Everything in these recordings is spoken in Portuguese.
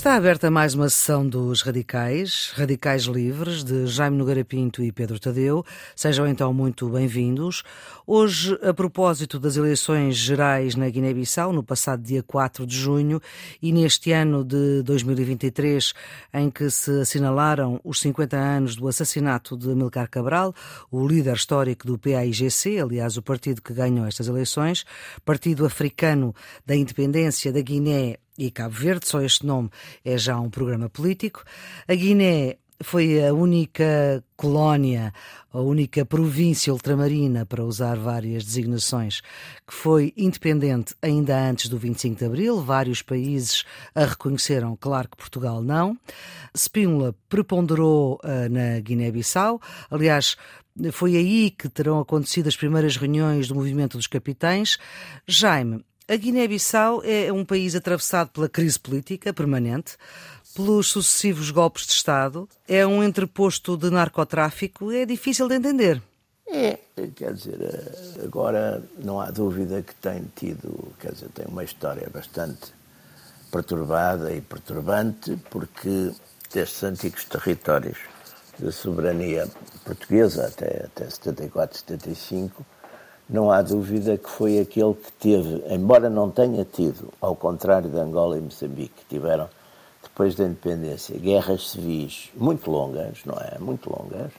Está aberta mais uma sessão dos Radicais, Radicais Livres, de Jaime Nogueira Pinto e Pedro Tadeu. Sejam então muito bem-vindos. Hoje, a propósito das eleições gerais na Guiné-Bissau, no passado dia 4 de junho, e neste ano de 2023, em que se assinalaram os 50 anos do assassinato de Amilcar Cabral, o líder histórico do PAIGC, aliás, o partido que ganhou estas eleições, Partido Africano da Independência da Guiné e Cabo Verde, só este nome é já um programa político. A Guiné foi a única colónia, a única província ultramarina, para usar várias designações, que foi independente ainda antes do 25 de Abril. Vários países a reconheceram, claro que Portugal não. Spínola preponderou uh, na Guiné-Bissau. Aliás, foi aí que terão acontecido as primeiras reuniões do Movimento dos Capitães. Jaime, a Guiné-Bissau é um país atravessado pela crise política permanente, pelos sucessivos golpes de Estado, é um entreposto de narcotráfico, é difícil de entender. É, quer dizer, agora não há dúvida que tem tido, quer dizer, tem uma história bastante perturbada e perturbante, porque destes antigos territórios da soberania portuguesa até, até 74, 75, não há dúvida que foi aquele que teve, embora não tenha tido, ao contrário de Angola e Moçambique, que tiveram, depois da independência, guerras civis muito longas, não é? Muito longas,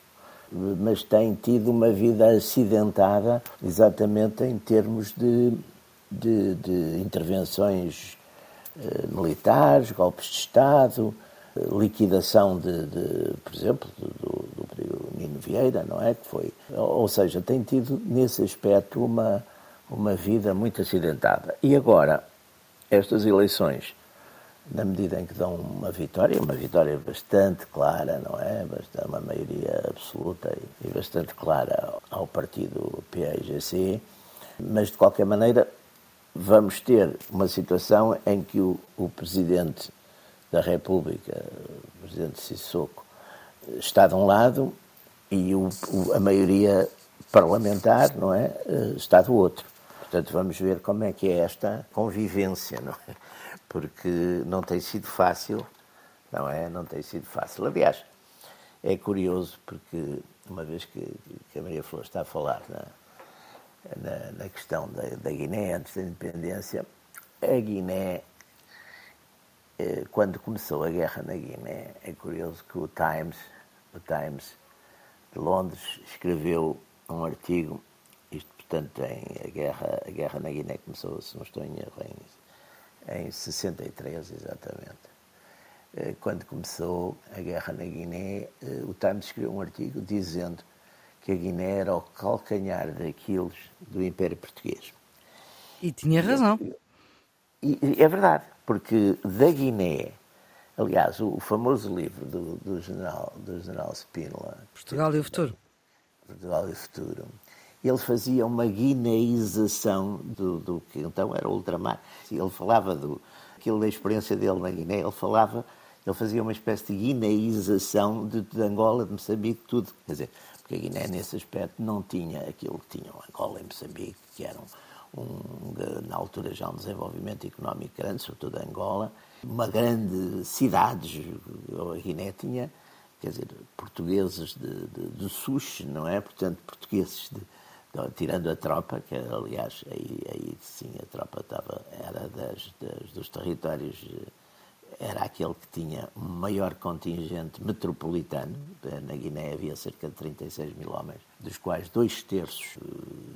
mas tem tido uma vida acidentada exatamente em termos de, de, de intervenções eh, militares, golpes de Estado, liquidação de, de por exemplo, do, do Nino Vieira, não é? Que foi, ou seja, tem tido nesse aspecto uma, uma vida muito acidentada. E agora, estas eleições, na medida em que dão uma vitória, uma vitória bastante clara, não é? Bastante, uma maioria absoluta e, bastante clara ao partido PAIGC, mas de qualquer maneira vamos ter uma situação em que o, o presidente da República, o Presidente Sissoko, está de um lado e o, o, a maioria parlamentar, não é, eh, está do outro. Portanto, vamos ver como é que é esta convivência, não é? Porque não tem sido fácil, não é? Não tem sido fácil. Aliás, é curioso porque, uma vez que, que a Maria Flor está a falar na, na, na questão da, da Guiné, antes da independência, a Guiné quando começou a guerra na Guiné, é curioso que o Times, o Times de Londres, escreveu um artigo, isto portanto em a guerra, a guerra na Guiné começou, se não estou em erro, em, em 63 exatamente. Eh, quando começou a guerra na Guiné, eh, o Times escreveu um artigo dizendo que a Guiné era o calcanhar daqueles do Império Português. E tinha razão. E, e, é verdade porque da Guiné, aliás, o, o famoso livro do, do, general, do general Spínola... Portugal e o Futuro. Portugal e o Futuro. Ele fazia uma guineização do, do que então era o ultramar. Ele falava do aquilo da experiência dele na Guiné, ele falava, ele fazia uma espécie de guineização de, de Angola, de Moçambique, tudo. Quer dizer, porque a Guiné, nesse aspecto, não tinha aquilo que tinham Angola e Moçambique, que eram um, na altura já um desenvolvimento económico grande, sobretudo Angola, uma grande cidade, a Guiné tinha, quer dizer, portugueses de, de, de não é? Portanto, portugueses de, tirando a tropa, que aliás aí, aí sim a tropa estava, era das, das, dos territórios, era aquele que tinha maior contingente metropolitano, na Guiné havia cerca de 36 mil homens, dos quais dois terços eh,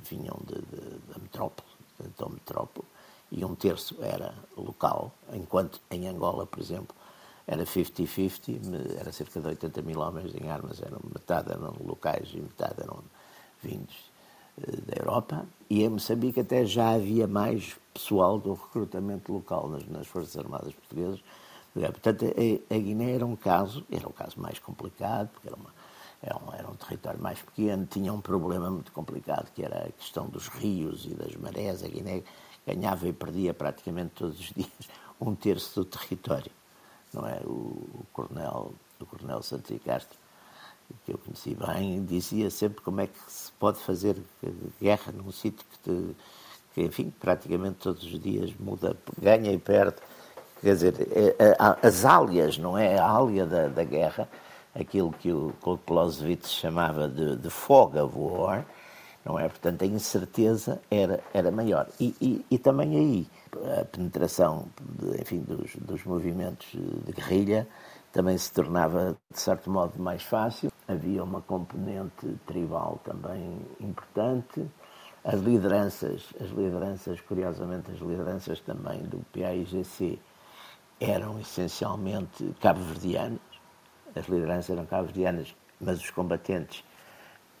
vinham da metrópole, então metrópole, e um terço era local, enquanto em Angola, por exemplo, era 50-50, era cerca de 80 mil homens em armas, eram, metade eram locais e metade eram vindos eh, da Europa, e em Moçambique até já havia mais pessoal do recrutamento local nas, nas Forças Armadas Portuguesas. Portanto, a, a Guiné era um caso, era o caso mais complicado, porque era uma, era um, território mais pequeno, tinha um problema muito complicado, que era a questão dos rios e das marés. A Guiné ganhava e perdia praticamente todos os dias um terço do território. Não é? O, o coronel, o coronel Santos Castro, que eu conheci bem, dizia sempre como é que se pode fazer guerra num sítio que, te, que, enfim, praticamente todos os dias muda, ganha e perde Quer dizer, é, é, as álias, não é? A ália da, da guerra, aquilo que o Clausewitz chamava de, de fog of war, não é? Portanto, a incerteza era, era maior. E, e, e também aí, a penetração, de, enfim, dos, dos movimentos de guerrilha também se tornava, de certo modo, mais fácil. Havia uma componente tribal também importante. As lideranças, as lideranças, curiosamente, as lideranças também do PAIGC eram essencialmente cabo-verdianas. As lideranças eram cabo-verdianas, mas os combatentes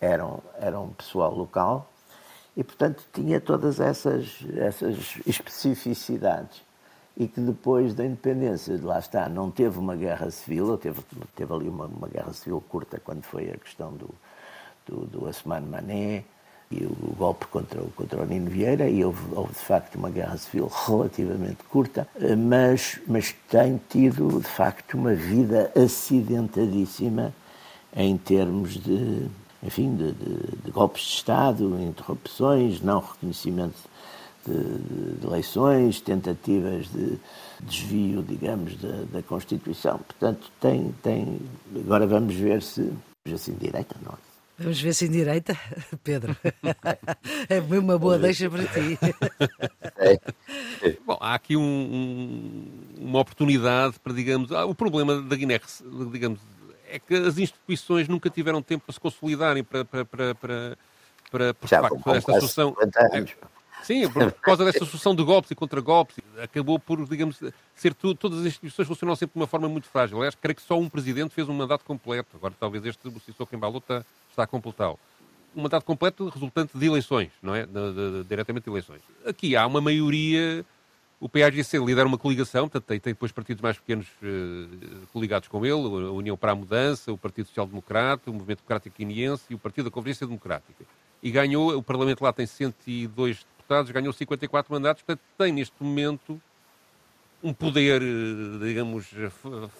eram, eram pessoal local. E, portanto, tinha todas essas, essas especificidades e que depois da independência, lá está, não teve uma guerra civil, teve, teve ali uma, uma guerra civil curta quando foi a questão do, do, do Asman Mané e o golpe contra, contra o Nino Vieira, e houve, houve de facto uma guerra civil relativamente curta, mas, mas tem tido de facto uma vida acidentadíssima em termos de, enfim, de, de, de golpes de Estado, interrupções, não reconhecimento de, de eleições, tentativas de desvio, digamos, da, da, Constituição. Portanto, tem, tem. Agora vamos ver se. Assim, direita, não é? Vamos ver se em direita, Pedro. é uma boa deixa para ti. É. Bom, há aqui um, um, uma oportunidade para, digamos, ah, o problema da Guiné, digamos, é que as instituições nunca tiveram tempo para se consolidarem para, para, para, para, para, para Já, facto, esta solução. Sim, por causa dessa sucessão de golpes e contra-golpes, acabou por, digamos, ser tudo, todas as instituições funcionam sempre de uma forma muito frágil. Aliás, creio que só um presidente fez um mandato completo. Agora, talvez este, o Sissoko Embalo, está, está a completá-lo. Um mandato completo resultante de eleições, não é? De, de, de, diretamente de eleições. Aqui há uma maioria. O PAGC lidera uma coligação, portanto, tem, tem depois partidos mais pequenos uh, coligados com ele, a União para a Mudança, o Partido Social Democrata, o Movimento Democrático Guineense e o Partido da Conferência Democrática. E ganhou, o Parlamento lá tem 102 deputados, ganhou 54 mandatos, portanto tem neste momento um poder, digamos,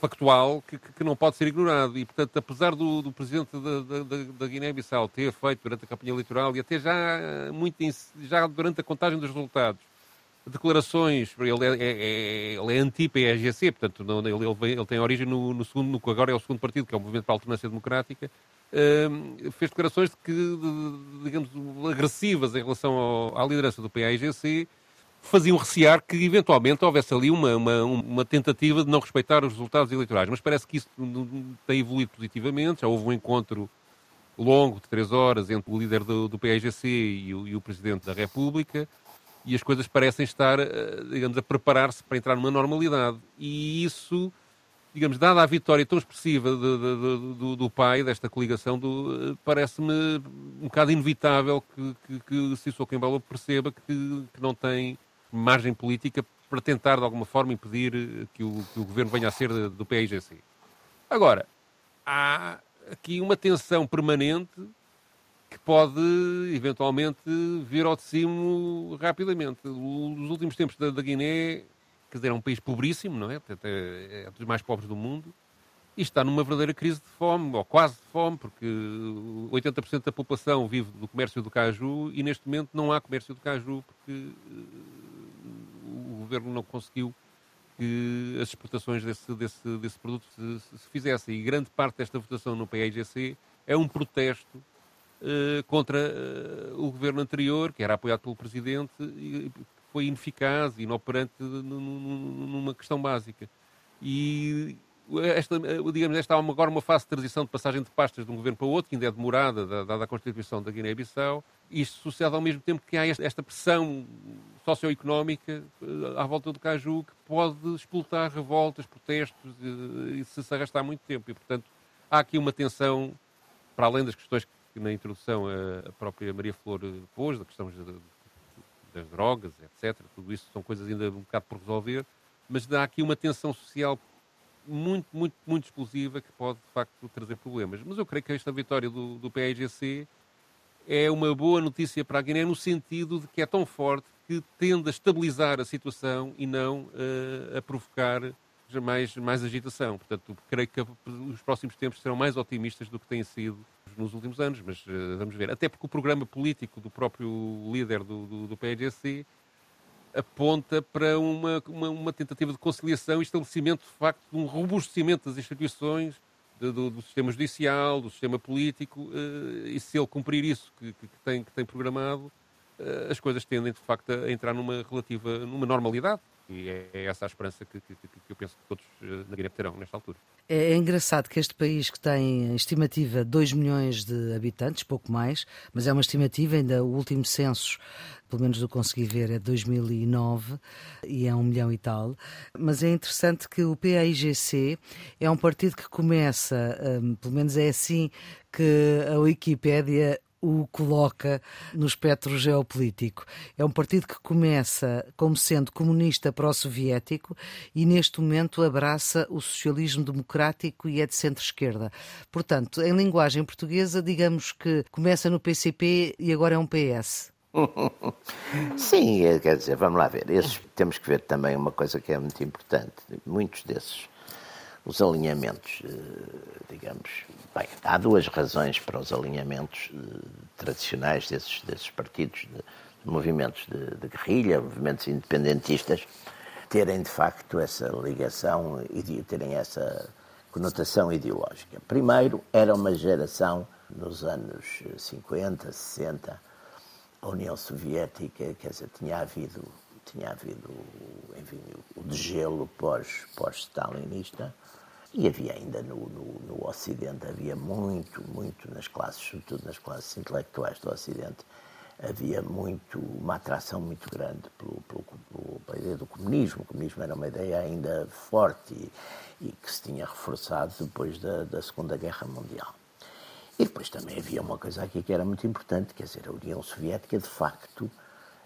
factual que, que não pode ser ignorado. E, portanto, apesar do, do presidente da, da, da Guiné-Bissau ter feito durante a campanha eleitoral e até já, muito, já durante a contagem dos resultados, declarações, ele é, é, é ele é anti-PSGC, portanto, não, ele, ele, tem origem no, no, segundo, no que agora é o segundo partido, que é o Movimento para a Alternância Democrática, fez declarações de que, digamos, agressivas em relação ao, à liderança do PAIGC, faziam recear que eventualmente houvesse ali uma, uma, uma, tentativa de não respeitar os resultados eleitorais. Mas parece que isso tem evoluído positivamente. Já houve um encontro longo de três horas entre o líder do, do e o, e o Presidente da República e as coisas parecem estar, eh, digamos, a preparar-se para entrar numa normalidade. E isso digamos, dada a vitória tão expressiva de, de, de, do, do, pai, desta coligação, parece-me um bocado inevitável que, que, que Sissoko Embalo perceba que, que, não tem margem política para tentar, de alguma forma, impedir que o, que o governo venha a ser do PIGC. Agora, há aqui uma tensão permanente que pode, eventualmente, vir ao de cimo rapidamente. Os últimos tempos da, da Guiné quer dizer, é um país pobríssimo, não é? É dos mais pobres do mundo e está numa verdadeira crise de fome, ou quase de fome, porque 80% da população vive do comércio do caju e neste momento não há comércio do caju porque uh, o governo não conseguiu que as exportações desse, desse, desse produto se, se, fizessem. E grande parte desta votação no PIGC é um protesto contra uh, o governo anterior, que era apoiado pelo presidente, e, foi ineficaz inoperante numa questão básica. E esta, digamos, esta há agora uma fase de transição de passagem de pastas de um governo para outro, que ainda é demorada, dada a Constituição da Guiné-Bissau. Isto sucede ao mesmo tempo que há esta pressão socioeconómica eh, à volta do Caju que pode explotar revoltas, protestos e se, se arrastar muito tempo. E, portanto, há aqui uma tensão, para além das questões que na introdução a própria Maria Flor pôs, da questão das drogas, etc. Tudo isso são coisas ainda um bocado por resolver, mas dá aqui uma tensão social muito, muito, muito explosiva que pode, de facto, trazer problemas. Mas eu creio que esta vitória do, do PAIGC é uma boa notícia para a Guiné no sentido de que é tão forte que tende a estabilizar a situação e não uh, a provocar mais, mais agitação. Portanto, creio que os próximos tempos serão mais otimistas do que têm sido nos últimos anos, mas uh, vamos ver. Até porque o programa político do próprio líder do, do, do PGC aponta para uma, uma, uma, tentativa de conciliação e estabelecimento, de facto, de um robustecimento das instituições, de, do, do, sistema judicial, do sistema político, eh, e se ele cumprir isso que, que, tem, que tem programado, eh, as coisas tendem, de facto, a entrar numa relativa, numa normalidade. E é, é essa a esperança que, que, que eu penso que todos eh, na Guiné terão nesta altura. É, é engraçado que este país que tem estimativa 2 milhões de habitantes, pouco mais, mas é uma estimativa, ainda o último censo, pelo menos do consegui ver, é 2009 e é um milhão e tal. Mas é interessante que o PAIGC é um partido que começa, um, pelo menos é assim que a Wikipédia o coloca no espectro geopolítico. É um partido que começa como sendo comunista pró-soviético e neste momento abraça o socialismo democrático e é de centro-esquerda. Portanto, em linguagem portuguesa, digamos que começa no PCP e agora é um PS. Sim, quer dizer, vamos lá ver. Esses, temos que ver também uma coisa que é muito importante. Muitos desses, os alinhamentos, eh, digamos, Bem, há duas razões para os alinhamentos uh, tradicionais desses, desses partidos, de, de movimentos de, de, guerrilha, movimentos independentistas, terem de facto essa ligação e terem essa conotação ideológica. Primeiro, era uma geração, nos anos 50, 60, a União Soviética, quer dizer, tinha havido, tinha havido enfim, o degelo pós-stalinista. Pós e havia ainda no, no, no, Ocidente, havia muito, muito nas classes, sobretudo nas classes intelectuais do Ocidente, havia muito, uma atração muito grande pelo, pelo, pelo, pela ideia do comunismo. O comunismo era uma ideia ainda forte e, e que se tinha reforçado depois da, da Segunda Guerra Mundial. E depois também havia uma coisa aqui que era muito importante, quer dizer, a União Soviética de facto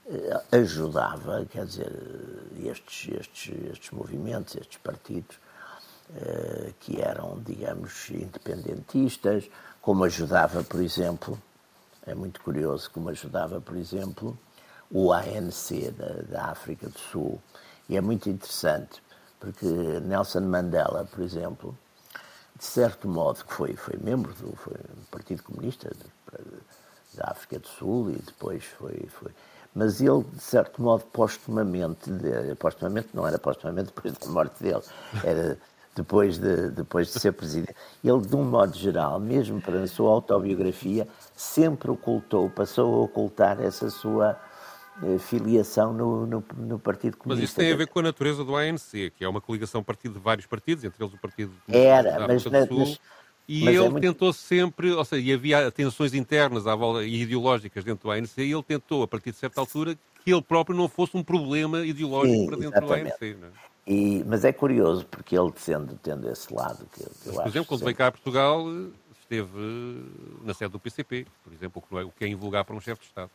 eh, ajudava, quer dizer, estes, estes, estes movimentos, estes partidos, eh, que eram, digamos, independentistas, como ajudava, por exemplo, é muito curioso, como ajudava, por exemplo, o ANC da, da África do Sul. E é muito interessante, porque Nelson Mandela, por exemplo, de certo modo, que foi, foi membro do foi Partido Comunista da África do Sul e depois foi, foi. Mas ele, de certo modo, postumamente, postumamente não era postumamente depois da morte dele, era depois de, depois de ser presidente. Ele, de um modo geral, mesmo para a sua autobiografia, sempre ocultou, passou a ocultar essa sua eh, filiação no, no, no, Partido Comunista. Mas isso tem a ver com a natureza do ANC, que é uma coligação partido de vários partidos, entre eles o Partido Era, mas, na, mas, e mas ele é muito... tentou sempre, ou seja, e havia tensões internas à volta, e ideológicas dentro do ANC, e ele tentou, a partir de certa altura, que ele próprio não fosse um problema ideológico Sim, para dentro exatamente. do ANC. É? E, mas é curioso, porque ele sendo, tendo esse lado que, que eu Por exemplo, quando veio cá a Portugal, esteve na sede do PCP, por exemplo, o que é invulgar para um chefe de Estado.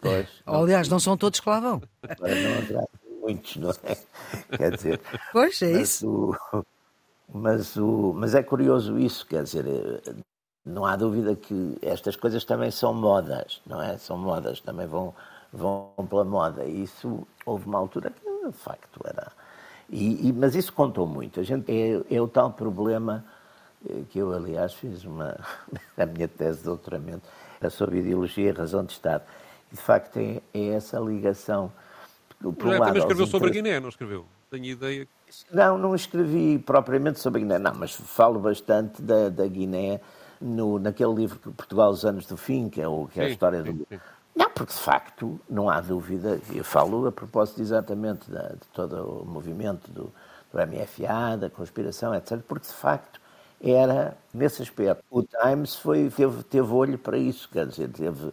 Pois, não, Aliás, não são todos que lá vão. Não muitos, não é? Quer dizer. Pois, é isso. O, mas, o, mas é curioso isso, quer dizer, não há dúvida que estas coisas também são modas, não é? São modas, também vão, vão pela moda. E isso houve uma altura que, de facto, era e, e, mas isso contou muito. A gente, é, é o tal problema eh, que eu, aliás, fiz uma, a minha tese de doutoramento sobre ideologia e razão de Estado. E, de facto, é, é essa ligação. Por um também escreveu sobre a Guiné, não escreveu? Tenho ideia. Não, não escrevi propriamente sobre a Guiné, não, mas falo bastante da, da Guiné no, naquele livro Portugal os Anos do Fim, que é, o, que é a história sim, do, sim. Não, porque de facto não há dúvida, eu falo a propósito exatamente de, de todo o movimento do, do MFA, da conspiração, etc., porque de facto era nesse aspecto. O Times foi, teve, teve olho para isso, quer dizer, teve,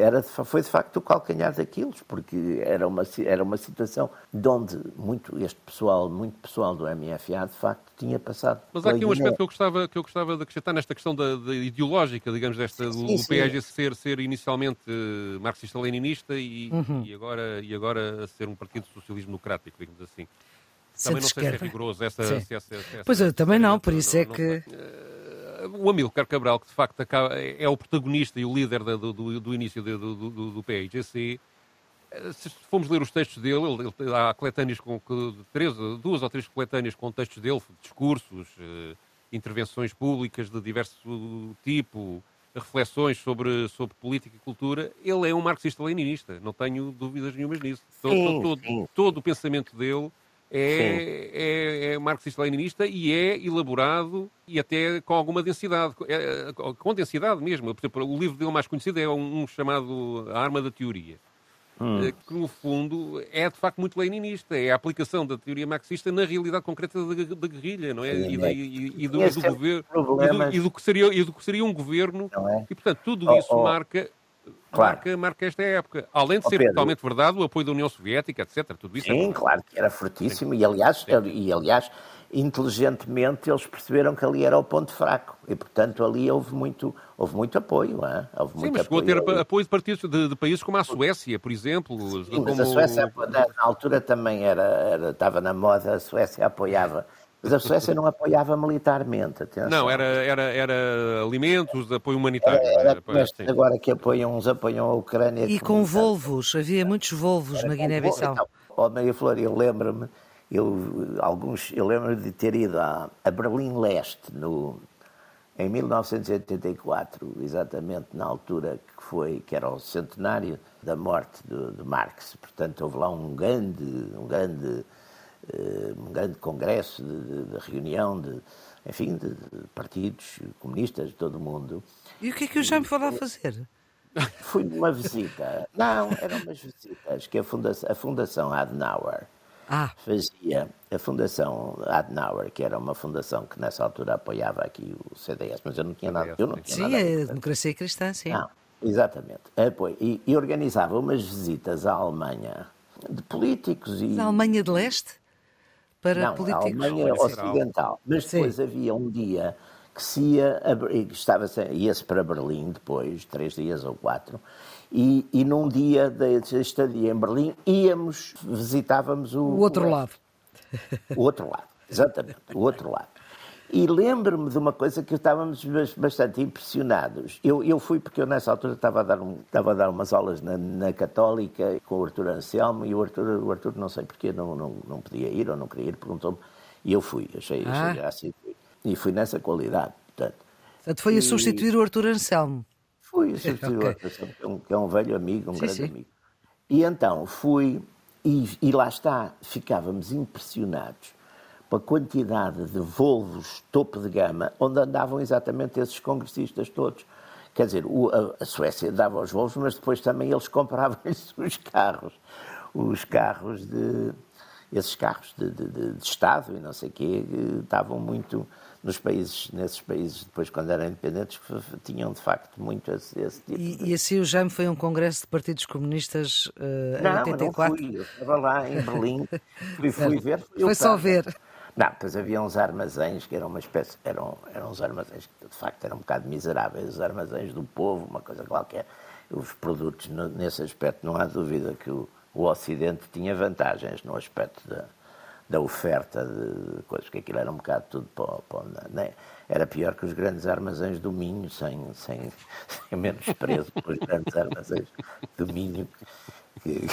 era, foi de facto o calcanhar daqueles, porque era uma, era uma situação de onde muito, este pessoal, muito pessoal do MFA, de facto, tinha passado. Mas há aqui um aspecto que eu gostava, que eu gostava de acrescentar nesta questão da, da ideológica, digamos, desta, do, sim, sim. ser, ser inicialmente uh, marxista-leninista e, uhum. e, agora, e agora ser um partido de socialismo democrático, digamos assim. Também não sei se é rigoroso essa, se essa, essa, Pois eu também não, por isso é que... Não, o Amilcar Cabral, que de facto acaba, é o protagonista e o líder do, do, do início do, do, do PIGC, eh, se formos ler os textos dele, ele, há coletâneas com três, duas ou três coletâneas com textos dele, discursos, eh, intervenções públicas de diverso tipo, reflexões sobre, sobre política e cultura, ele é um marxista-leninista, não tenho dúvidas nenhumas nisso. Todo, todo, todo o pensamento dele é, é, é marxista-leninista e é elaborado e até com alguma densidade, é, com densidade mesmo. Por exemplo, o livro dele mais conhecido é um, um chamado A Arma da Teoria. Hum. eh, Que no fundo é de facto muito leninista, é a aplicação da teoria marxista na realidade concreta da, da guerrilha, não é? Sim, E, da- é. e- e do, do sempre governo e do, e do que seria, e do que seria um governo Não é? e portanto tudo Oh, isso oh. marca, Claro. marca, marca esta época. Além de Oh, ser Pedro. totalmente verdade o apoio da União Soviética, etc. Tudo isso é Sim, verdade. claro que era fortíssimo e aliás, e aliás, inteligentemente eles perceberam que ali era o ponto fraco e portanto ali houve muito, houve muito apoio, hã? houve Sim, muito mas chegou a apoio. ter apoio de partidos de, de países como a Suécia, por exemplo. Sim, mas como... a Suécia na altura também era, era- estava na moda, a Suécia apoiava, mas a Suécia não apoiava militarmente, atenção. Não, era, era, era alimentos, apoio humanitário. Era, era agora que apoiam, uns apoiam a Ucrânia. E com Volvos, havia muitos Volvos na Guiné-Bissau. Então, Ó, Maria Flor, eu lembro-me, eu, alguns, eu lembro de ter ido a, a Berlim Leste no, em 1984, exatamente na altura que foi, que era o centenário da morte de, de Marx. Portanto, houve lá um grande, um grande, um grande congresso de, de- reunião de, enfim, de, de partidos comunistas de todo o mundo. E o que é que o Jaime foi lá fazer? Fui numa visita. Não, eram umas visitas que a Fundação, a fundação Adenauer Ah, fazia. A Fundação Adenauer, que era uma fundação que nessa altura apoiava aqui o CDS, mas eu não tinha nada. Eu não tinha sim, nada a ver é a democracia cristã, sim. não, exatamente. Apoio. E, e organizava umas visitas à Alemanha de políticos e. Na Alemanha de Leste? Para não, a políticos. Alemanha Alemanha Ocidental. Mas Sim. depois havia um dia que se ia, a estava, ia-se para Berlim depois, três dias ou quatro, e, e num dia da estadia em Berlim íamos, visitávamos o, O outro lado. o outro lado, exatamente, o outro lado. E lembro-me de uma coisa que estávamos bas- bastante impressionados. Eu, eu fui porque eu nessa altura estava a dar, um, estava a dar umas aulas na, na Católica com o Arthur Anselmo e o Arthur, o Arthur não sei porque não, não, não podia ir ou não queria ir, perguntou-me e eu fui, achei, achei Ah. graça e fui. E fui nessa qualidade, portanto. Portanto, foi a substituir o Arthur Anselmo. Fui substituir Ok. o Arthur Anselmo, que é um, que é um velho amigo, um Sim, grande sim. amigo. E então fui, e, e lá está, ficávamos impressionados com a quantidade de Volvos topo de gama, onde andavam exatamente esses congressistas todos. Quer dizer, a, Suécia dava os Volvos, mas depois também eles compravam-lhes os carros. Os carros de. Esses carros de, de- de- Estado e não sei o quê, que estavam muito nos países, nesses países, depois quando eram independentes, tinham de facto muito esse, esse tipo de. E, e assim o Jaime foi a um congresso de partidos comunistas em Não, eu não 84. fui. Eu estava lá em Berlim, fui, fui ver. Foi só ver. Não, depois havia uns armazéns que eram uma espécie, eram, eram uns armazéns que de facto eram um bocado miseráveis, os armazéns do povo, uma coisa qualquer. Os produtos, nesse aspecto, não há dúvida que o, o Ocidente tinha vantagens no aspecto da, da oferta de coisas, que aquilo era um bocado tudo para, para, né? Era pior que os grandes armazéns do Minho, sem, sem, sem menos preço pelos grandes armazéns do Minho. Que,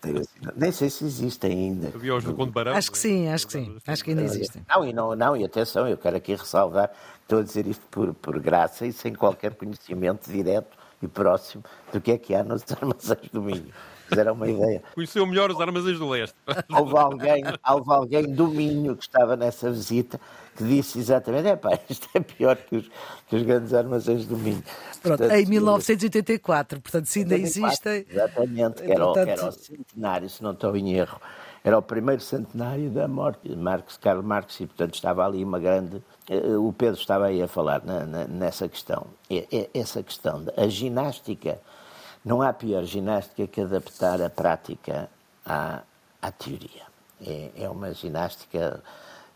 tenho assim, nem sei se existem ainda. Havia os do Conde Barão. Acho que sim, acho que sim. Acho que ainda existem. Não, e não, não, e atenção, eu quero aqui ressalvar, estou a dizer isto por, por graça e sem qualquer conhecimento direto e próximo do que é que há nos armazéns do Minho. Era uma ideia. Conheceu melhor os armazéns do leste. Houve alguém, houve alguém do Minho que estava nessa visita que disse exatamente: é pá, isto é pior que os, que os grandes armazéns do Minho. Pronto, Portanto, em 1984, portanto, se ainda existem. Exatamente, que era, Portanto- era o centenário, se não estou em erro. Era o primeiro centenário da morte de Marx, Karl Marx, e portanto estava ali uma grande. eh, O Pedro estava aí a falar na- na- nessa questão. Essa questão. da- A ginástica, não há pior ginástica que adaptar a prática à, à teoria. É, é uma ginástica,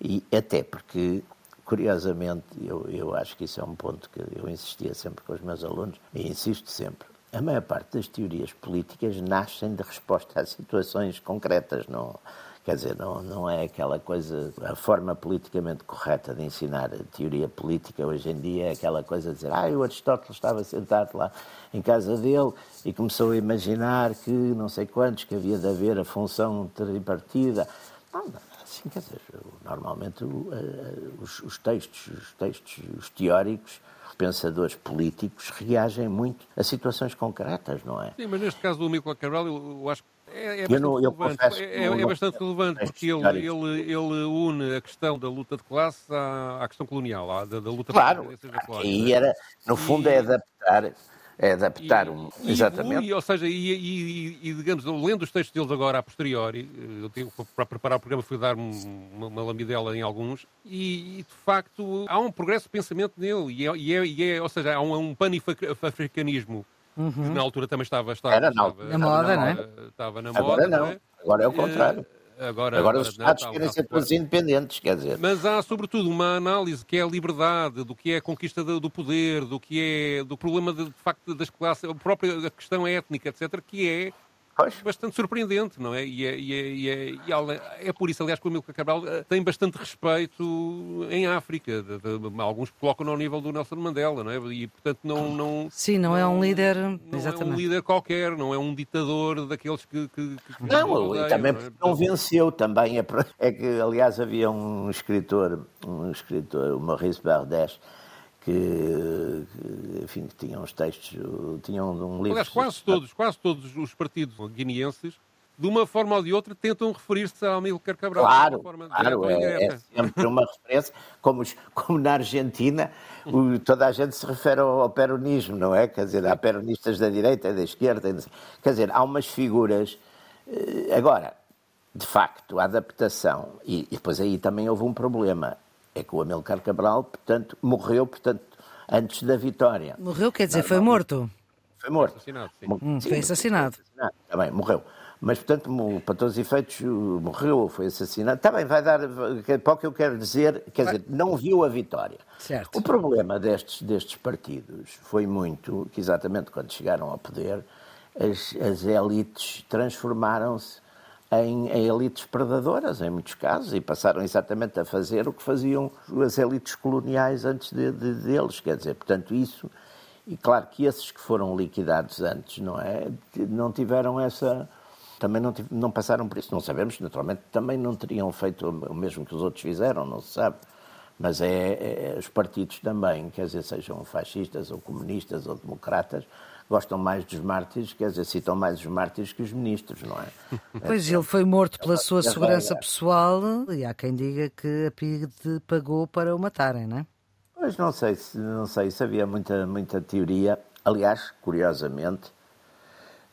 e até porque curiosamente, eu, eu acho que isso é um ponto que eu insistia sempre com os meus alunos, e insisto sempre. A maior parte das teorias políticas nascem de resposta a situações concretas, não, quer dizer, não, não é aquela coisa, a forma politicamente correta de ensinar teoria política hoje em dia é aquela coisa de dizer, ah, o Aristóteles estava sentado lá em casa dele e começou a imaginar que não sei quantos, que havia de haver a função tripartida. Não, não, assim, quer dizer, normalmente os, os textos, os textos, os teóricos, pensadores políticos reagem muito a situações concretas, não é? Sim, mas neste caso do Amílcar Cabral, eu acho que é, é, bastante não- relevante, é, é bastante relevante porque ele, ele, ele une a questão da luta de classe à, à questão colonial, à, da, da luta Claro, por da colónia. e era, no fundo, é adaptar, é adaptar um, E- exatamente. e, ou seja, e, e- e, digamos, lendo os textos deles agora a posteriori, eu tenho, para preparar o programa fui dar um- uma, uma lambidela em alguns, e, e, de facto há um progresso de pensamento nele, e é, e é- e é- ou seja, há um, um panafricanismo que na altura também estava, estava, Era na- estava, na moda, não é? estava- na Agora moda, não, é? agora é o contrário. Eh, Agora, Agora os não, Estados está- querem ser todos independentes, quer dizer. Mas há, sobretudo, uma análise que é a liberdade, do que é a conquista do do poder, do que é do problema de, de facto das classes, a própria questão étnica, etc., que é Pois. bastante surpreendente, não é? E é, e é, e é, e ale- é por isso, aliás, que o Amílcar Cabral eh, tem bastante respeito em África. De- de- alguns colocam ao nível do Nelson Mandela, não é? E, portanto, não... não Sim, não é um líder, Não é um exatamente. líder qualquer, não é um ditador daqueles que... que, que Não, odeiam, e também não é? porque não venceu também. É, é que, aliás, havia um escritor, um escritor, o Maurice Bardes, que, que, enfim, que tinha uns textos, tinha um, livro... Aliás, quase todos, quase todos os partidos guineenses, de uma forma ou de outra, tentam referir-se a Amílcar Cabral. Claro, forma claro, é, é sempre uma referência, como, os- como na Argentina, o- toda a gente se refere ao, ao peronismo, não é? Quer dizer, há peronistas da direita e da esquerda, quer dizer, há umas figuras. eh, Agora, de facto, a adaptação, e, e depois aí também houve um problema, é que o Amílcar Cabral, portanto, morreu, portanto, antes da vitória. Morreu, quer dizer, foi morto. Foi morto. Assassinado, sim. Hum, sim, foi assassinado. assassinado. Está bem, morreu. Mas, portanto, para todos os efeitos, morreu, foi assassinado. Está bem, vai dar. Para o que eu quero dizer, quer dizer, não viu a vitória. Certo. O problema destes, destes partidos foi muito que, exatamente quando chegaram ao poder, as, as elites transformaram-se em, em elites predadoras, em muitos casos, e passaram exatamente a fazer o que faziam as elites coloniais antes de, de- deles. Quer dizer, portanto, isso. E claro que esses que foram liquidados antes, não é? Não tiveram essa. Também não, não passaram por isso. Não sabemos, naturalmente, também não teriam feito o mesmo que os outros fizeram, não se sabe. Mas é, é- os partidos também, quer dizer, sejam fascistas ou comunistas ou democratas, gostam mais dos mártires, quer dizer, citam mais os mártires que os ministros, não é? Pois ele foi morto pela sua é segurança pessoal e há quem diga que a PIDE pagou para o matarem, não é? Pois não sei, se- não sei se havia muita, muita teoria. Aliás, curiosamente,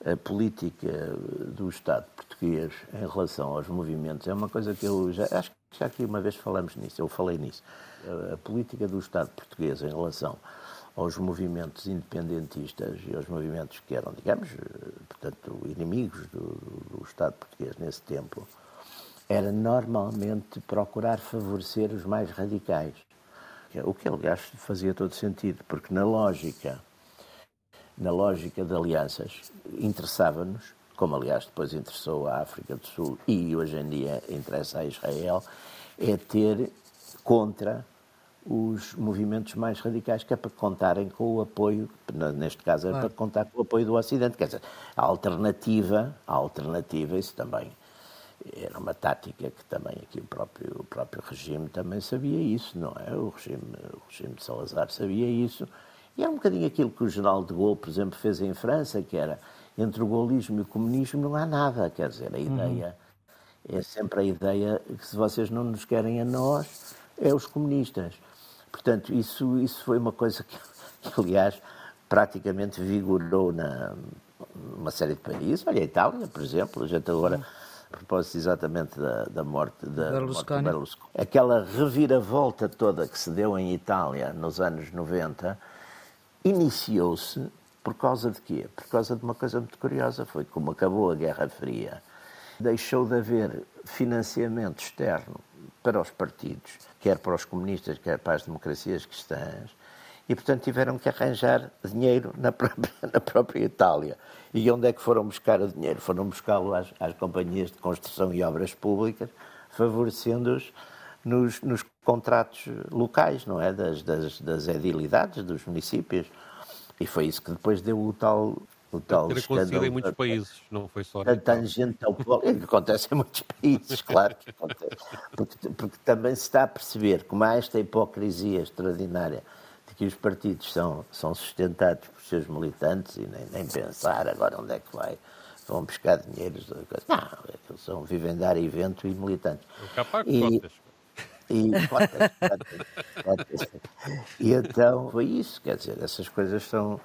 a política do Estado português em relação aos movimentos é uma coisa que eu já acho que já aqui uma vez falamos nisso, eu falei nisso. A política do Estado português em relação aos movimentos independentistas e aos movimentos que eram, digamos, eh, portanto, inimigos do, do- do Estado português nesse tempo, era normalmente procurar favorecer os mais radicais. O que, aliás, fazia todo sentido, porque na lógica, na lógica de alianças, interessava-nos, como aliás depois interessou a África do Sul e hoje em dia interessa a Israel, é ter contra os movimentos mais radicais, que é para contarem com o apoio, neste caso é para contar com o apoio do Ocidente. Quer dizer, a alternativa, a alternativa, isso também era uma tática que também aqui o próprio, o próprio regime também sabia isso, não é? O regime, o regime de Salazar sabia isso. E era um bocadinho aquilo que o general de Gaulle, por exemplo, fez em França, que era entre o gaullismo e o comunismo não há nada. Quer dizer, a ideia é sempre a ideia que se vocês não nos querem a nós, é os comunistas. Portanto, isso, isso foi uma coisa que, aliás, praticamente vigorou na uma série de países. Olha, a Itália, por exemplo, a gente agora, a propósito exatamente da, da morte, da, morte Berlusconi. de Berlusconi. Aquela reviravolta toda que se deu em Itália nos anos 90 iniciou-se por causa de quê? Por causa de uma coisa muito curiosa, foi como acabou a Guerra Fria. Deixou de haver financiamento externo para os partidos, quer para os comunistas, quer para as democracias cristãs, e portanto tiveram que arranjar dinheiro na própria, na própria Itália. E onde é que foram buscar o dinheiro? Foram buscá-lo às, às companhias de construção e obras públicas, favorecendo-os nos, nos contratos locais, não é? Das, das, das edilidades, dos municípios. E foi isso que depois deu o tal, o tal Ter acontecido em muitos países, não foi só A tangente ao polo. É que acontece em muitos países, claro que acontece. Porque, porque também se está a perceber como há esta hipocrisia extraordinária de que os partidos são, são sustentados por seus militantes e nem, nem pensar agora onde é que vai vão buscar dinheiros. Não, eles são, vivem dar evento e militantes. O capaco, e, e, e então foi isso, quer dizer, essas coisas são.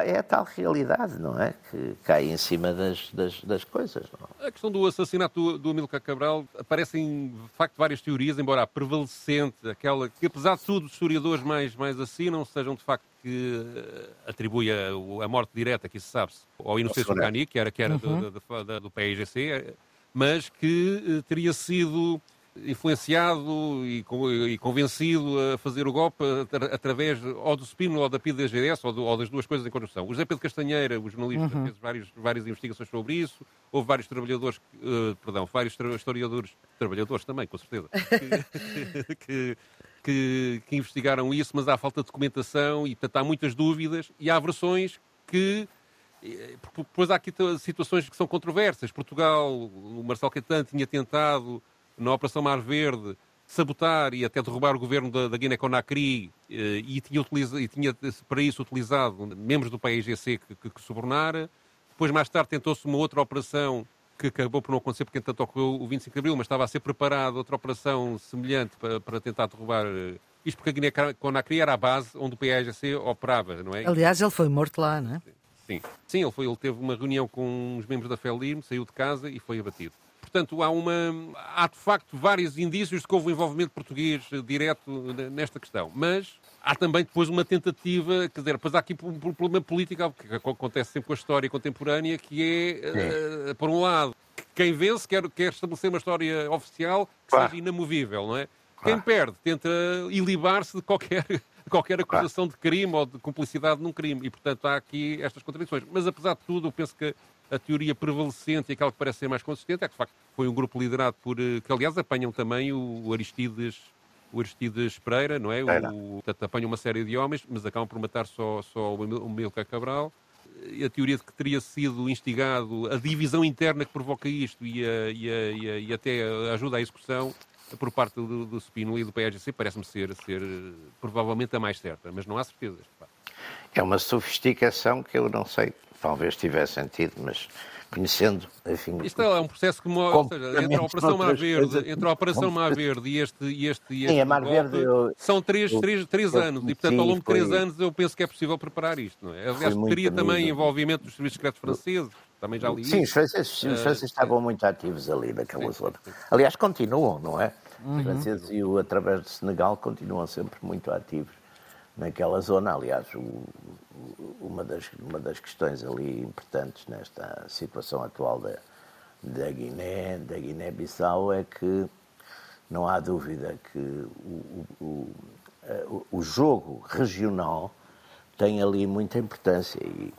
É a tal realidade, não é? Que cai em cima das, das, das coisas. Não? A questão do assassinato do, do Amílcar Cabral aparecem, de facto, várias teorias, embora a prevalecente, aquela que, apesar de tudo, os historiadores mais, mais assinam, sejam de facto que eh, atribui a, a morte direta, que isso sabe-se, ao Inocêncio Cani, que era, que era uhum. do, do, do, do PIGC, mas que eh, teria sido influenciado e, e, convencido a fazer o golpe através ou do Spino ou da PIDGS ou, ou, das duas coisas em conjunção. O José Pedro Castanheira, o jornalista, uhum. fez vários, várias investigações sobre isso. Houve vários trabalhadores, uh, perdão, vários historiadores, trabalhadores também, com certeza, que, que, que, que, investigaram isso, mas há falta de documentação e, portanto, há muitas dúvidas e há versões que eh, Depois há aqui situações que são controversas. Portugal, o Marcelo Caetano tinha tentado na Operação Mar Verde, sabotar e até derrubar o governo da, da Guiné-Conakry eh, e, tinha e tinha para isso utilizado membros do PAIGC que, que, que subornara. Depois, mais tarde, tentou-se uma outra operação que acabou por não acontecer porque, entretanto, ocorreu o 25 de Abril, mas estava a ser preparada outra operação semelhante para, para tentar derrubar... Eh, isto porque a Guiné-Conakry era a base onde o PAIGC operava, não é? Aliás, ele foi morto lá, não é? Sim, sim ele, foi, ele teve uma reunião com os membros da FELIM, saiu de casa e foi abatido. Portanto, há, uma, há de facto vários indícios de que houve um envolvimento português eh, direto nesta questão. Mas há também depois uma tentativa, quer dizer, depois há aqui um problema político, que acontece sempre com a história contemporânea, que é, uh, por um lado, quem vence quer, quer estabelecer uma história oficial que claro. seja inamovível, não é? Claro. Quem perde tenta ilibar-se de qualquer, qualquer acusação claro. de crime ou de cumplicidade num crime. E, portanto, há aqui estas contradições. Mas, apesar de tudo, eu penso que a teoria prevalecente e aquela que parece ser mais consistente é que, de facto, foi um grupo liderado por, eh, que aliás apanham também o Aristides, o Aristides Pereira, não é? O, portanto, apanham uma série de homens, mas acabam por matar só, só o Milka Cabral. E a teoria de que teria sido instigado a divisão interna que provoca isto e, a, e, a, e até a ajuda à execução por parte do, do Spino e do PSGC parece-me ser, ser provavelmente a mais certa, mas não há certezas. É uma sofisticação que eu não sei talvez tivesse sentido, mas conhecendo, enfim... Isto é um processo que, ou seja, entre a Operação Mar Verde, entre a Operação Mar Verde e este, e este, e este Sim, a Mar Verde, eu, são três, eu, três, três eu, anos, e portanto ao longo de três anos eu penso que é possível preparar isto, não é? Aliás, teria também envolvimento dos serviços secretos franceses, também já li Sim, os franceses, os franceses estavam muito ativos ali naquela zona. Aliás, continuam, não é? Uhum. Os franceses, e o, através do Senegal, continuam sempre muito ativos naquela zona. Aliás, o, uma, das, uma das questões ali importantes nesta situação atual da, da Guiné, da Guiné-Bissau, é que não há dúvida que o, o, o, o jogo regional tem ali muita importância e,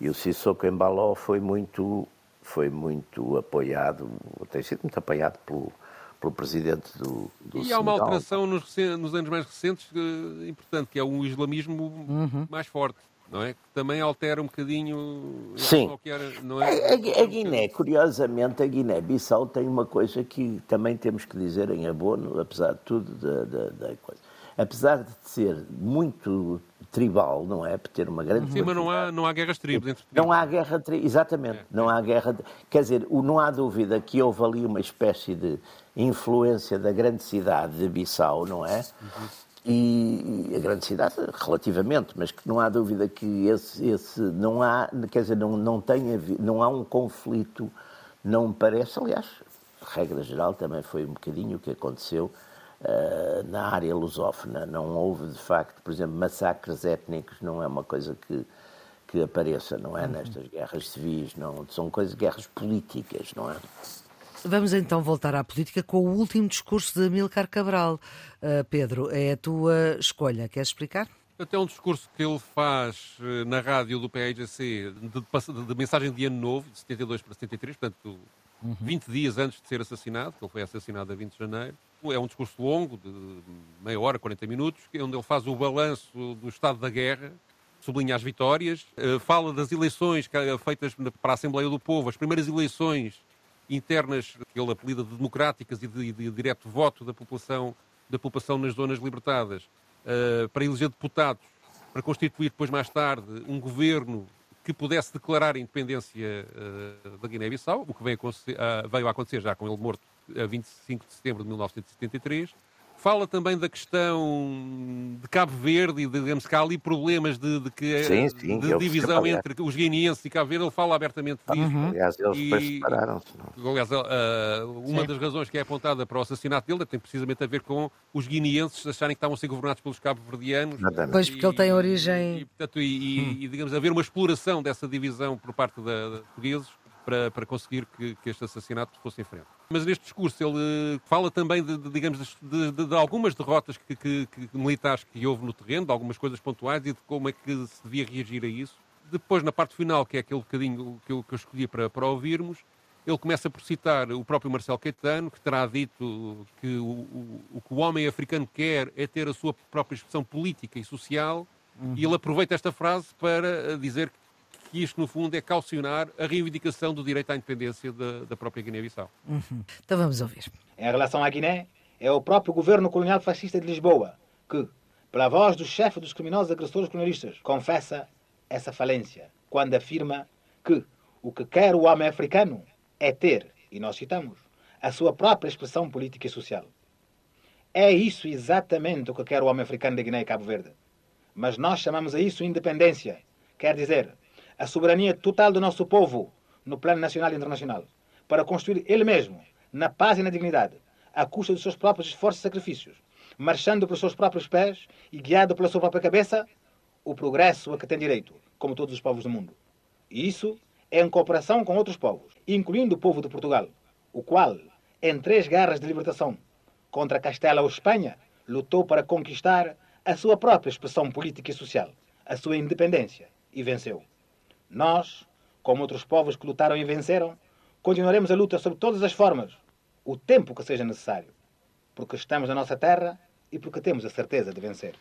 e o Sissoko Embaló foi muito, foi muito apoiado, tem sido muito apoiado pelo, pelo presidente do, do E há uma alteração nos, nos, anos mais recentes uh, importante, que é um islamismo uhum. mais forte. Não é? Que também altera um bocadinho. Sim. Era, não é? a, a, a Guiné, curiosamente, a Guiné-Bissau tem uma coisa que também temos que dizer em abono, apesar de tudo, da, da, da coisa. Apesar de ser muito tribal, não é? Por ter uma grande. Sim, mas não há, não há guerras tribos entre Não há guerra exatamente, é. não há guerra. Quer dizer, não há dúvida que houve ali uma espécie de influência da grande cidade de Bissau, não é? E, a grande cidade, relativamente, mas que não há dúvida que esse, esse não há, quer dizer, não, não tem não há um conflito, não me parece, aliás, regra geral também foi um bocadinho o que aconteceu uh, na área lusófona, não houve de facto, por exemplo, massacres étnicos, não é uma coisa que, que apareça, não é, uhum. nestas guerras civis, não, são coisas, guerras políticas, não é? Vamos então voltar à política com o último discurso de Amílcar Cabral. Uh, Pedro, é a tua escolha. Queres explicar? Até um discurso que ele faz eh, na rádio do PAGC de, de, de, mensagem de ano novo, de 72 para 73, portanto, uhum. 20 dias antes de ser assassinado, que ele foi assassinado a 20 de janeiro. É um discurso longo, de meia hora, 40 minutos, onde ele faz o balanço do estado da guerra, sublinha as vitórias, eh, fala das eleições feitas para a Assembleia do Povo, as primeiras eleições internas que ele apelida de democráticas e de, de, direto voto da população, da população nas zonas libertadas uh, para eleger deputados para constituir depois mais tarde um governo que pudesse declarar a independência uh, da Guiné-Bissau, o que veio a, uh, veio a acontecer já com ele morto a 25 de setembro de 1973 Fala também da questão de Cabo Verde e digamos que há ali problemas de, de que, sim, sim, de divisão entre os guineenses e Cabo Verde. Ele fala abertamente disso. Uhum. Aliás, eles depois separaram-se. Aliás, uh, uma sim. das razões que é apontada para o assassinato dele tem precisamente a ver com os guineenses acharem que estavam a ser governados pelos cabo-verdianos. Pois, porque ele tem origem... E, portanto, e, hum. e, digamos, haver uma exploração dessa divisão por parte da, da portugueses para, para conseguir que, que este assassinato fosse em frente. Mas neste discurso ele fala também de, de digamos, de, de, de, algumas derrotas que, que, que, militares que houve no terreno, de algumas coisas pontuais e de como é que se devia reagir a isso. Depois, na parte final, que é aquele bocadinho que eu, que eu escolhi para, para ouvirmos, ele começa por citar o próprio Marcelo Caetano, que terá dito que o, o, o que o homem africano quer é ter a sua própria expressão política e social, uhum. e ele aproveita esta frase para dizer que isto, no fundo, é calcionar a reivindicação do direito à independência da, da própria Guiné-Bissau. Uhum. Então vamos ouvir. Em relação à Guiné, é o próprio governo colonial fascista de Lisboa que, pela voz do chefe dos criminosos agressores colonialistas, confessa essa falência quando afirma que o que quer o homem africano é ter, e nós citamos, a sua própria expressão política e social. É isso exatamente o que quer o homem africano da Guiné e Cabo Verde. Mas nós chamamos a isso independência. Quer dizer, a soberania total do nosso povo no plano nacional e internacional, para construir ele mesmo, na paz e na dignidade, à custa dos seus próprios esforços e sacrifícios, marchando pelos seus próprios pés e guiado pela sua própria cabeça, o progresso a que tem direito, como todos os povos do mundo. E isso é em cooperação com outros povos, incluindo o povo de Portugal, o qual, em três guerras de libertação contra Castela ou Espanha, lutou para conquistar a sua própria expressão política e social, a sua independência, e venceu. Nós, como outros povos que lutaram e venceram, continuaremos a luta sob todas as formas, o tempo que seja necessário, porque estamos na nossa terra e porque temos a certeza de vencer.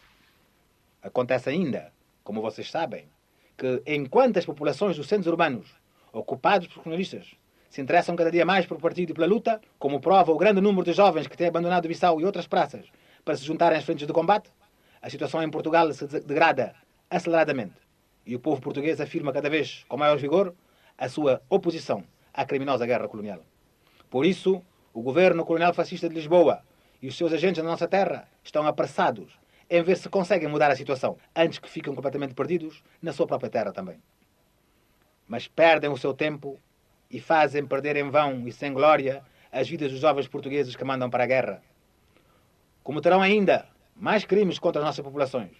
Acontece ainda, como vocês sabem, que enquanto as populações dos centros urbanos, ocupados por colonialistas, se interessam cada dia mais por partido e pela luta, como prova o grande número de jovens que têm abandonado Bissau e outras praças para se juntarem às frentes de combate, a situação em Portugal se degrada aceleradamente e o povo português afirma cada vez com maior vigor a sua oposição à criminosa guerra colonial. Por isso, o governo colonial fascista de Lisboa e os seus agentes na nossa terra estão apressados em ver se conseguem mudar a situação antes que fiquem completamente perdidos na sua própria terra também. Mas perdem o seu tempo e fazem perder em vão e sem glória as vidas dos jovens portugueses que mandam para a guerra. Como terão ainda mais crimes contra as nossas populações,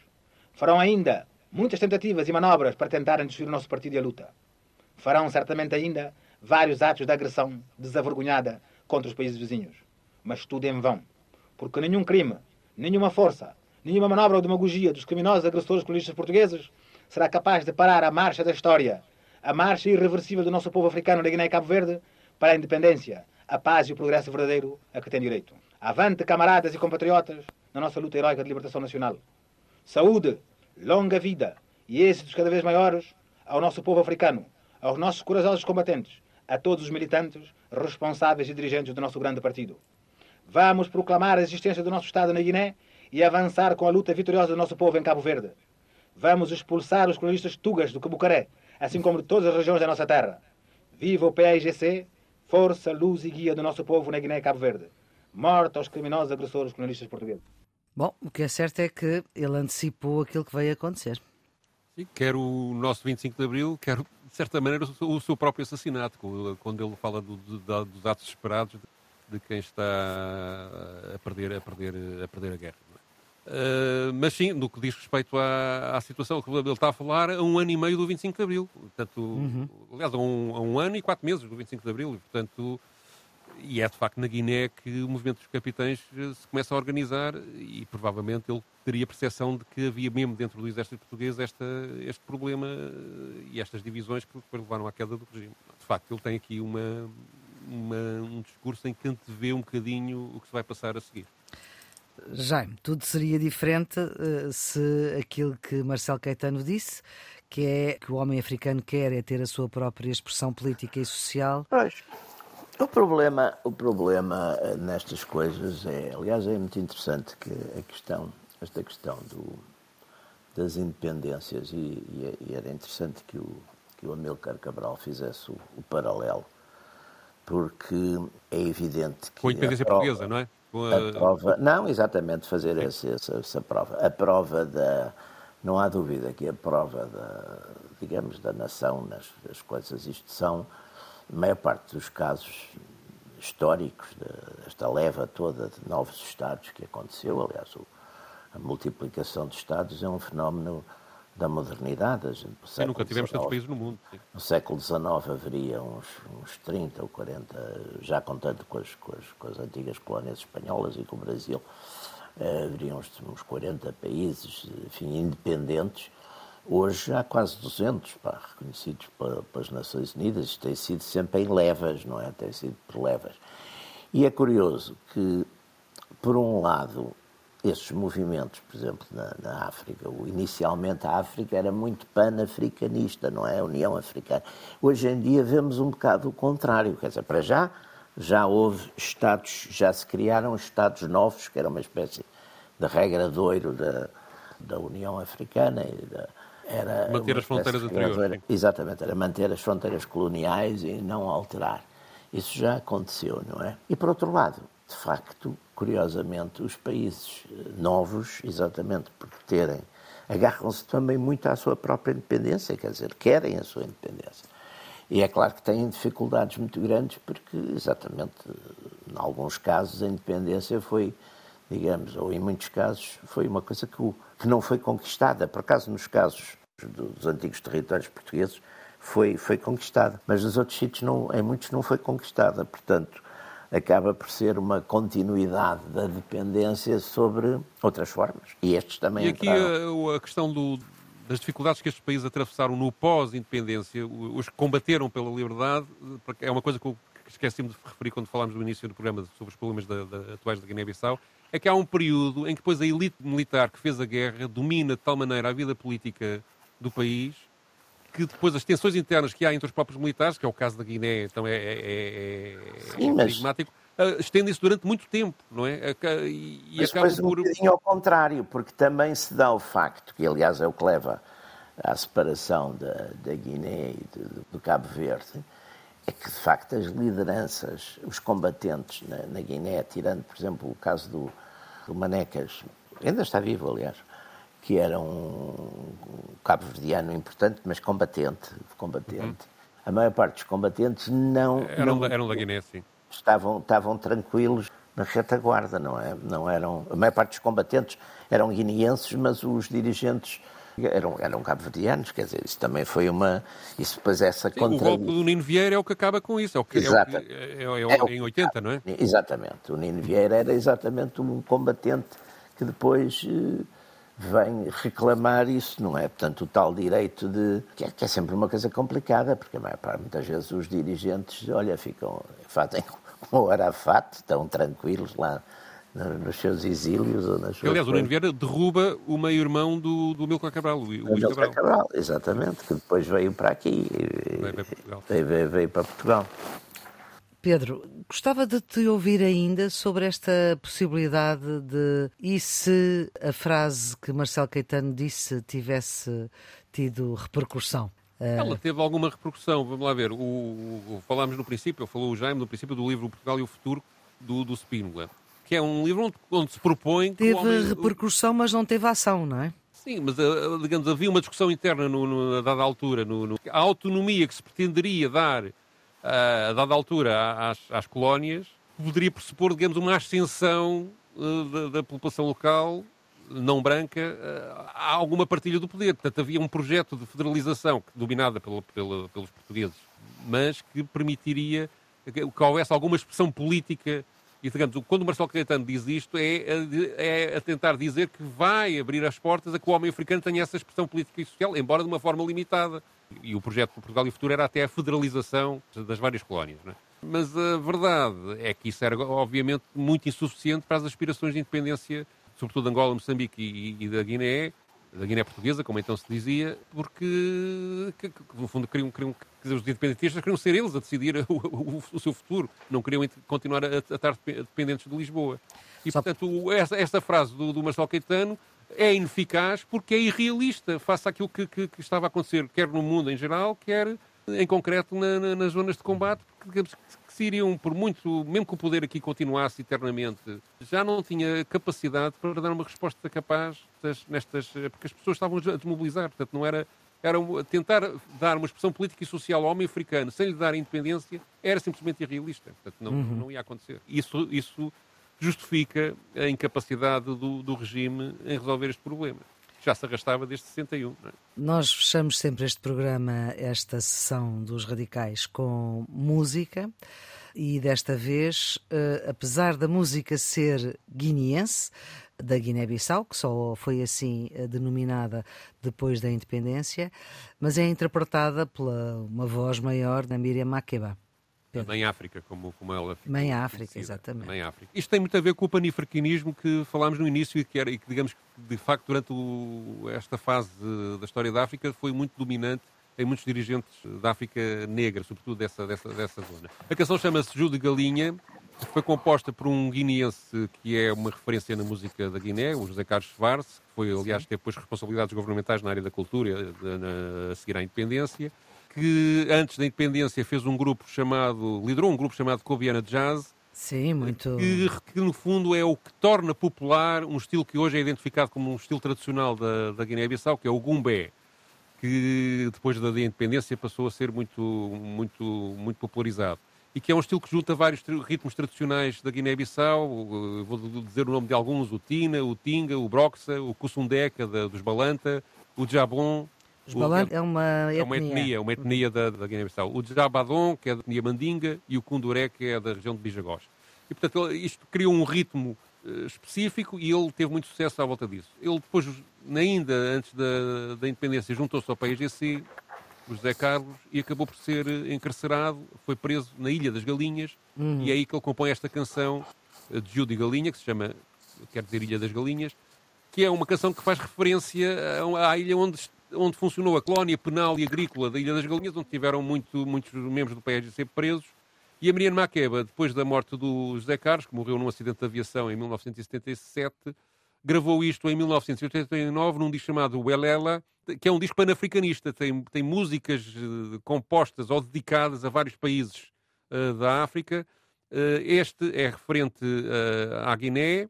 farão ainda muitas tentativas e manobras para tentarem destruir o nosso partido e a luta. Farão certamente ainda vários atos de agressão desavergonhada contra os países vizinhos. Mas tudo em vão, porque nenhum crime, nenhuma força, nenhuma manobra ou demagogia dos criminosos agressores colonistas portugueses será capaz de parar a marcha da história, a marcha irreversível do nosso povo africano na Guiné e Cabo Verde para a independência, a paz e o progresso verdadeiro a que tem direito. Avante, camaradas e compatriotas, na nossa luta heroica de libertação nacional. Saúde, longa vida e êxitos cada vez maiores ao nosso povo africano, aos nossos corajosos combatentes, a todos os militantes, responsáveis e dirigentes do nosso grande partido. Vamos proclamar a existência do nosso Estado na Guiné e avançar com a luta vitoriosa do nosso povo em Cabo Verde. Vamos expulsar os colonistas tugas do Cabucaré, assim como de todas as regiões da nossa terra. Viva o PAIGC, força, luz e guia do nosso povo na Guiné e Cabo Verde. Morte aos criminosos agressores colonistas portugueses. Bom, o que é certo é que ele antecipou aquilo que veio acontecer. Sim, quer o nosso 25 de Abril, quer, de certa maneira, o seu próprio assassinato, quando ele fala do, do, dos atos esperados de quem está a perder a, perder, a, perder a guerra. Uh, mas sim, no que diz respeito à, à, situação que ele está a falar, a um ano e meio do 25 de Abril. Portanto, uhum. Aliás, a um, a um, ano e quatro meses do 25 de Abril. E, portanto, e é de facto na Guiné que o movimento dos capitães eh, se começa a organizar e provavelmente ele teria percepção de que havia mesmo dentro do exército português esta, este problema eh, e estas divisões que depois levaram à queda do regime. De facto, ele tem aqui uma, uma, um discurso em que antevê um bocadinho o que se vai passar a seguir. Jaime, tudo seria diferente uh, se aquilo que Marcelo Caetano disse, que é que o homem africano quer é ter a sua própria expressão política e social. Pois. O problema, o problema eh, nestas coisas é, aliás, é muito interessante que a questão, esta questão do, das independências e, e, e, era interessante que o, que o Amilcar Cabral fizesse o, o paralelo, porque é evidente que. Com a independência a prova, portuguesa, não é? A... a... prova, não, exatamente, fazer essa, essa, essa, prova. A prova da. Não há dúvida que a prova da, digamos, da nação nas, nas coisas, isto são, a maior parte dos casos históricos, desta leva toda de novos Estados que aconteceu, aliás, a multiplicação de Estados é um fenómeno da modernidade. Sim, nunca tivemos tantos países no mundo. No século XIX haveria uns, uns 30 ou 40, já contando com as, com as, com as antigas colónias espanholas e com o Brasil, eh, haveria uns, uns 40 países, enfim, independentes. Hoje há quase 200 pá, reconhecidos pelas Nações Unidas. Isto tem sido sempre em levas, não é? Tem sido por levas. E é curioso que, por um lado, esses movimentos, por exemplo, na, na, África. Inicialmente a África era muito pan-africanista, não é? A União Africana. Hoje em dia vemos um bocado o contrário. Quer dizer, para já, já houve Estados, já se criaram Estados novos, que era uma espécie de regra de ouro da, da União Africana. Da, era manter as fronteiras anteriores. Exatamente, era manter as fronteiras coloniais e não alterar. Isso já aconteceu, não é? E por outro lado, de facto, curiosamente, os países eh, novos, exatamente por terem, agarram-se também muito à sua própria independência, quer dizer, querem a sua independência. E é claro que têm dificuldades muito grandes, porque, exatamente, em alguns casos, a independência foi, digamos, ou em muitos casos, foi uma coisa que, que não foi conquistada. Por acaso, nos casos dos antigos territórios portugueses, foi, foi conquistada. Mas nos outros sítios, não, em muitos, não foi conquistada. Portanto, acaba por ser uma continuidade da dependência sobre outras formas. E estes também E aqui a, a, questão do, das dificuldades que estes países atravessaram no pós-independência, os que combateram pela liberdade, é uma coisa que eu esqueci-me de referir quando falámos no início do programa sobre os problemas da, da, atuais da Guiné-Bissau, é que há um período em que depois a elite militar que fez a guerra domina de tal maneira a vida política do país que depois as tensões internas que há entre os próprios militares, que é o caso da Guiné, então é, é, é, Sim, é enigmático, uh, estendem-se durante muito tempo, não é? E, e mas depois por... um bocadinho ao contrário, porque também se dá o facto, que aliás é o que leva à separação da, da Guiné e do, do Cabo Verde, é que de facto as lideranças, os combatentes na, na Guiné, tirando por exemplo o caso do, do Manecas, ainda está vivo aliás, que era um cabo-verdiano importante, mas combatente. combatente. Uhum. A maior parte dos combatentes não... Eram, não, eram da Guiné, sim. Estavam, estavam tranquilos na retaguarda, não é? Não eram, a maior parte dos combatentes eram guineenses, mas os dirigentes eram, eram cabo-verdianos, quer dizer, isso também foi uma... Isso depois essa Sim, contra... O golpe do Nino Vieira é o que acaba com isso, é o que, Exato. é, o que, é, é, é, em 80, não é? Exatamente, o Nino Vieira era exatamente um combatente que depois... Eh, vem reclamar isso, não é? Portanto, o tal direito de. que é, que é sempre uma coisa complicada, porque muitas vezes os dirigentes, olha, ficam. fazem com o Arafat, estão tranquilos lá nos seus exílios ou nas suas Aliás, o Nuno Vieira derruba o meio-irmão do, do Milton Cabral, o Luís Cabral. Cabral. Exatamente, que depois veio para aqui. Veio para Portugal. Veio, veio para Portugal. Pedro, gostava de te ouvir ainda sobre esta possibilidade de e se a frase que Marcelo Caetano disse tivesse tido repercussão? Ela teve alguma repercussão, vamos lá ver. O, o, falámos no princípio, falou o Jaime no princípio do livro Portugal e o Futuro do, do Spínola, que é um livro onde, onde se propõe. Teve homem... repercussão, mas não teve ação, não é? Sim, mas eh, digamos, havia uma discussão interna no, no, a dada altura. No, no, a autonomia que se pretenderia dar a dada altura às, às colónias, poderia pressupor, digamos, uma ascensão uh, da, da, população local não branca uh, a alguma partilha do poder. Portanto, havia um projeto de federalização dominada pela, pela, pelos portugueses, mas que permitiria que, que houvesse alguma expressão política e, digamos, quando o Marcelo Caetano diz isto, é a, é a, tentar dizer que vai abrir as portas a que o homem africano tenha essa expressão política e social, embora de uma forma limitada. E o projeto de Portugal e o Futuro era até a federalização das várias colónias. É? Mas a verdade é que isso era, obviamente, muito insuficiente para as aspirações de independência, sobretudo de Angola, Moçambique e, e da Guiné, da Guiné Portuguesa, como então se dizia, porque, que, que, no fundo, queriam, queriam, dizer, os independentistas queriam ser eles a decidir o, o, o seu futuro, não queriam continuar a, a, estar dependentes de Lisboa. E, Só... portanto, esta, frase do, do Marcelo Caetano é ineficaz porque é irrealista face àquilo que, que, que, estava a acontecer, quer no mundo em geral, quer em concreto na, na, nas zonas de combate, porque digamos, se iriam, por muito, mesmo que o poder aqui continuasse eternamente, já não tinha capacidade para dar uma resposta capaz nestas. porque as pessoas estavam a desmobilizar, portanto não era. Era tentar dar uma expressão política e social ao homem africano sem lhe dar independência era simplesmente irrealista. Portanto, não, uhum. não ia acontecer. Isso, isso justifica a incapacidade do, do regime em resolver este problema já se arrastava desde 61. É? Nós fechamos sempre este programa, esta sessão dos radicais, com música. E desta vez, uh, apesar da música ser guineense, da Guiné-Bissau, que só foi assim uh, denominada depois da independência, mas é interpretada pela uma voz maior da Miriam Makeba. Mãe África, como, como ela ficou Mãe África, conhecida. exatamente. Mãe África. Isto tem muito a ver com o panafricanismo que falámos no início e que, era, e que digamos que, de facto, durante o, esta fase da história da África foi muito dominante em muitos dirigentes da África negra, sobretudo dessa, dessa, dessa zona. A canção chama-se Júlio de Galinha, foi composta por um guineense que é uma referência na música da Guiné, o José Carlos Schwarz, que foi, aliás, teve depois responsabilidades governamentais na área da cultura a seguir à independência que antes da independência fez um grupo chamado, liderou um grupo chamado Cobiana Jazz. Sim, muito. Que, que, no fundo é o que torna popular um estilo que hoje é identificado como um estilo tradicional da, da Guiné-Bissau, que é o gumbé, que depois da, da independência passou a ser muito, muito, muito popularizado e que é um estilo que junta vários ritmos tradicionais da Guiné-Bissau, vou dizer o nome de alguns, o Tina, o Tinga, o Broxa, o Kussundeca dos Balanta, o Jabon, os Balan é uma etnia. É uma etnia, uma etnia da, da Guiné-Bissau. O Djabadon, que é da etnia Mandinga, e o Kunduré, que é da região de Bijagós. E, portanto, isto criou um ritmo uh, específico e ele teve muito sucesso à volta disso. Ele depois, ainda antes da, da independência, juntou-se ao PAIGC, o José Carlos, e acabou por ser encarcerado, foi preso na Ilha das Galinhas, uhum. e é aí que ele compõe esta canção eh, de Júlio de Galinha, que se chama, quer dizer, Ilha das Galinhas, que é uma canção que faz referência à ilha onde onde funcionou a colónia penal e agrícola da Ilha das Galinhas, onde tiveram muito, muitos membros do PSGC presos. E a Mariana Maqueba, depois da morte do José Carlos, que morreu num acidente de aviação em 1977, gravou isto em 1989 num disco chamado Welela, que é um disco panafricanista. Tem, tem músicas uh, compostas ou dedicadas a vários países uh, da África. Uh, este é referente à Guiné,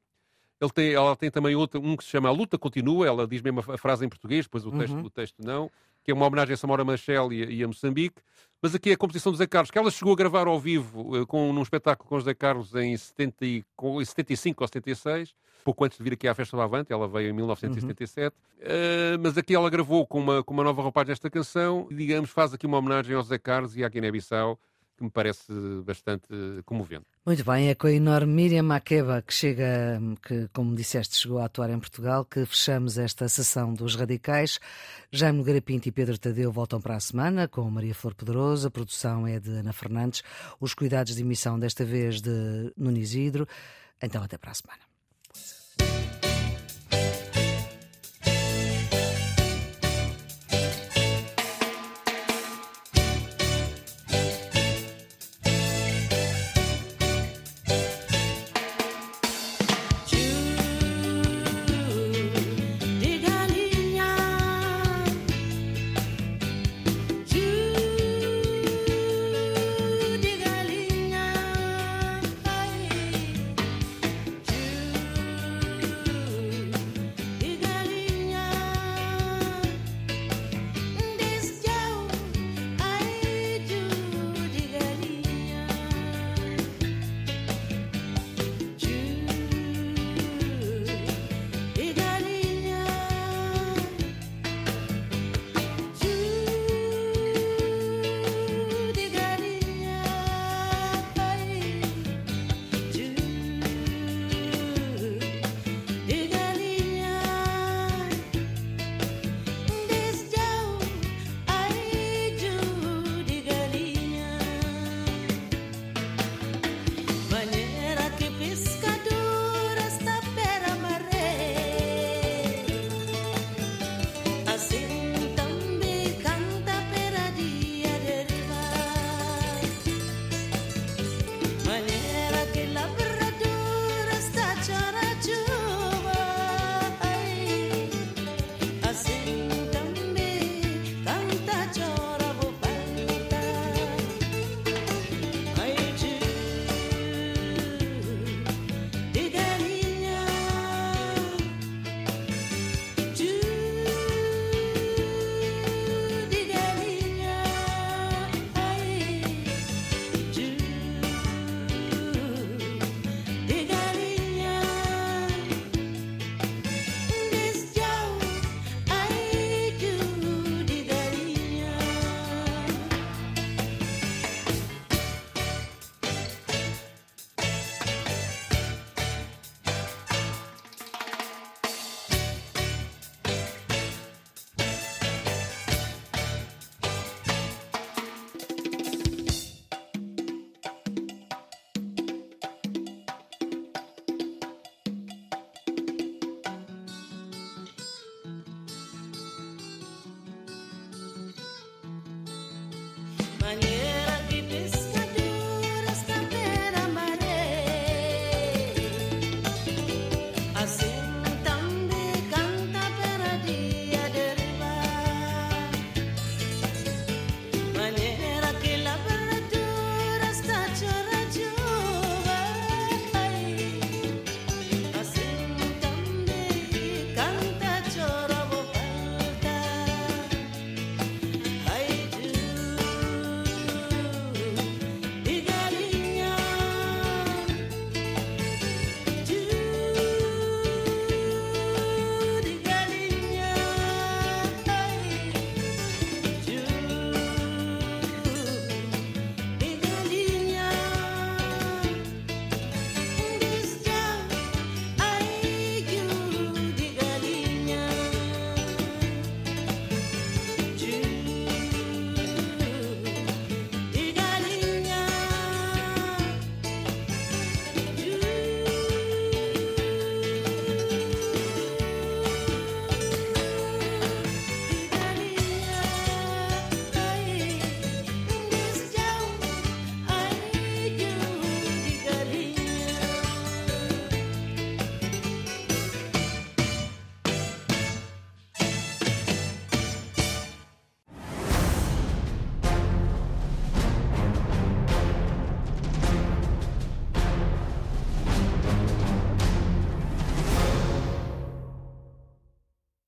ele tem, ela tem também outro, um que se chama A Luta Continua, ela diz mesmo a frase em português, depois o texto, uhum. o texto não, que é uma homenagem a Samora Machel e, e, a Moçambique. Mas aqui é a composição do Zé Carlos, que ela chegou a gravar ao vivo uh, com, num espetáculo com o José Carlos em, 70, com, em 75 ou 76, pouco antes de vir aqui à Festa do Avante, ela veio em 1977. Uhum. Uh, mas aqui ela gravou com uma, com uma nova roupagem esta canção e, digamos, faz aqui uma homenagem ao José Carlos e à Guiné-Bissau que me parece bastante comovente. Muito bem, é com a enorme Miriam Makeba que chega, que, como disseste, chegou a atuar em Portugal, que fechamos esta sessão dos Radicais. Jaime Garapinto e Pedro Tadeu voltam para a semana com Maria Flor Pedroso, a produção é de Ana Fernandes, os cuidados de emissão desta vez de Nuno Isidro. Então até para a semana.